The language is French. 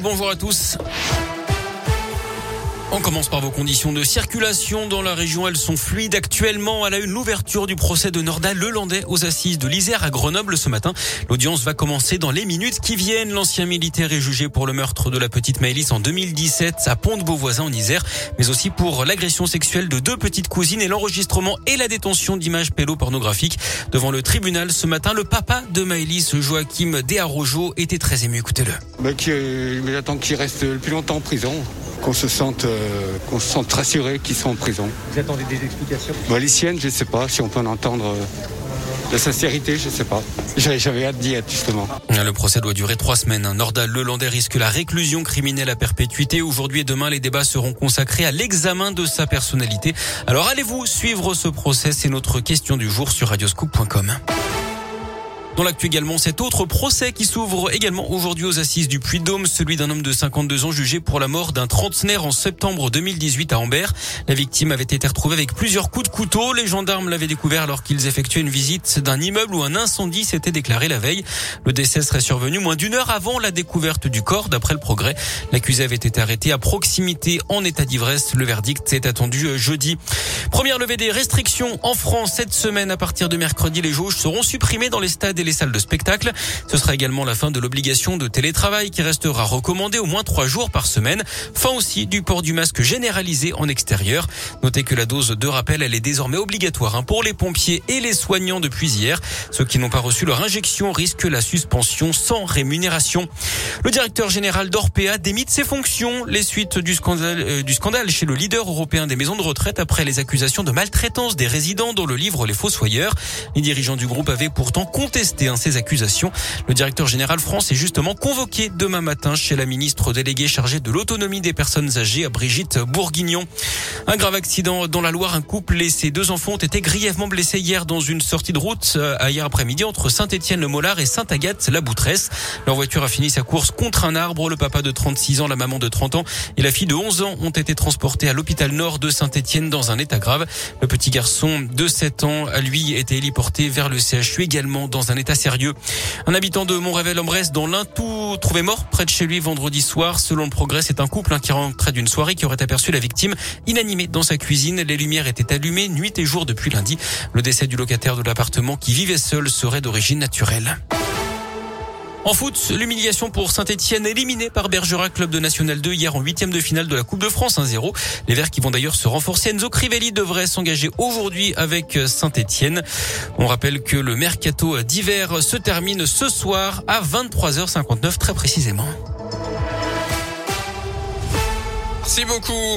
Bonjour à tous. On commence par vos conditions de circulation dans la région. Elles sont fluides actuellement. À la une, l'ouverture du procès de Nordal Lelandais aux assises de l'Isère à Grenoble ce matin. L'audience va commencer dans les minutes qui viennent. L'ancien militaire est jugé pour le meurtre de la petite Maëlys en 2017 à Pont-de-Beauvoisin en Isère, mais aussi pour l'agression sexuelle de deux petites cousines et l'enregistrement et la détention d'images pédopornographiques. Devant le tribunal ce matin, le papa de Maëlys, Joachim Desarrojo, était très ému. Écoutez-le. Bah, qui, j'attends qu'il reste le plus longtemps en prison, qu'on se sente, euh, qu'on se sente rassuré qu'ils sont en prison. Vous attendez des explications? Bah, les siennes, je sais pas si on peut en entendre. euh, la sincérité, je sais pas. J'avais j'avais hâte d'y être justement. Le procès doit durer trois semaines. Nordal Lelandais risque la réclusion criminelle à perpétuité. Aujourd'hui et demain, les débats seront consacrés à l'examen de sa personnalité. Alors allez-vous suivre ce procès? C'est notre question du jour sur radioscoop.com. Dans l'actu également, cet autre procès qui s'ouvre également aujourd'hui aux assises du Puy-de-Dôme, celui d'un homme de 52 ans jugé pour la mort d'un trentenaire en septembre 2018 à Ambert. La victime avait été retrouvée avec plusieurs coups de couteau. Les gendarmes l'avaient découvert alors qu'ils effectuaient une visite d'un immeuble où un incendie s'était déclaré la veille. Le décès serait survenu moins d'une heure avant la découverte du corps, d'après le progrès. L'accusé avait été arrêté à proximité en état d'ivresse. Le verdict est attendu jeudi. Première levée des restrictions en France cette semaine. À partir de mercredi, les jauges seront supprimées dans les stades et les salles de spectacle. Ce sera également la fin de l'obligation de télétravail qui restera recommandée au moins trois jours par semaine. Fin aussi du port du masque généralisé en extérieur. Notez que la dose de rappel, elle est désormais obligatoire hein, pour les pompiers et les soignants depuis hier. Ceux qui n'ont pas reçu leur injection risquent la suspension sans rémunération. Le directeur général d'Orpea démit de ses fonctions. Les suites du scandale, euh, du scandale chez le leader européen des maisons de retraite après les accusations de maltraitance des résidents dans le livre Les Fossoyeurs. Les dirigeants du groupe avaient pourtant contesté hein, ces accusations. Le directeur général France est justement convoqué demain matin chez la ministre déléguée chargée de l'autonomie des personnes âgées, Brigitte Bourguignon. Un grave accident dans la Loire. Un couple et ses deux enfants ont été grièvement blessés hier dans une sortie de route euh, hier après-midi entre Saint-Étienne-le-Mollard et Sainte-Agathe-la-Boutresse. Leur voiture a fini sa course contre un arbre. Le papa de 36 ans, la maman de 30 ans et la fille de 11 ans ont été transportés à l'hôpital nord de Saint-Étienne dans un état grave. Le petit garçon de 7 ans a lui été héliporté vers le CHU également dans un état sérieux. Un habitant de Montrével-en-Bresse dans l'Intou trouvé mort près de chez lui vendredi soir. Selon le progrès, c'est un couple hein, qui rentrait d'une soirée qui aurait aperçu la victime inanimée dans sa cuisine. Les lumières étaient allumées nuit et jour depuis lundi. Le décès du locataire de l'appartement qui vivait seul serait d'origine naturelle. En foot, l'humiliation pour Saint-Etienne éliminé par Bergerac, club de National 2 hier en huitième de finale de la Coupe de France 1-0. Les Verts qui vont d'ailleurs se renforcer. Enzo Crivelli devrait s'engager aujourd'hui avec Saint-Etienne. On rappelle que le mercato d'hiver se termine ce soir à 23h59 très précisément. Merci beaucoup.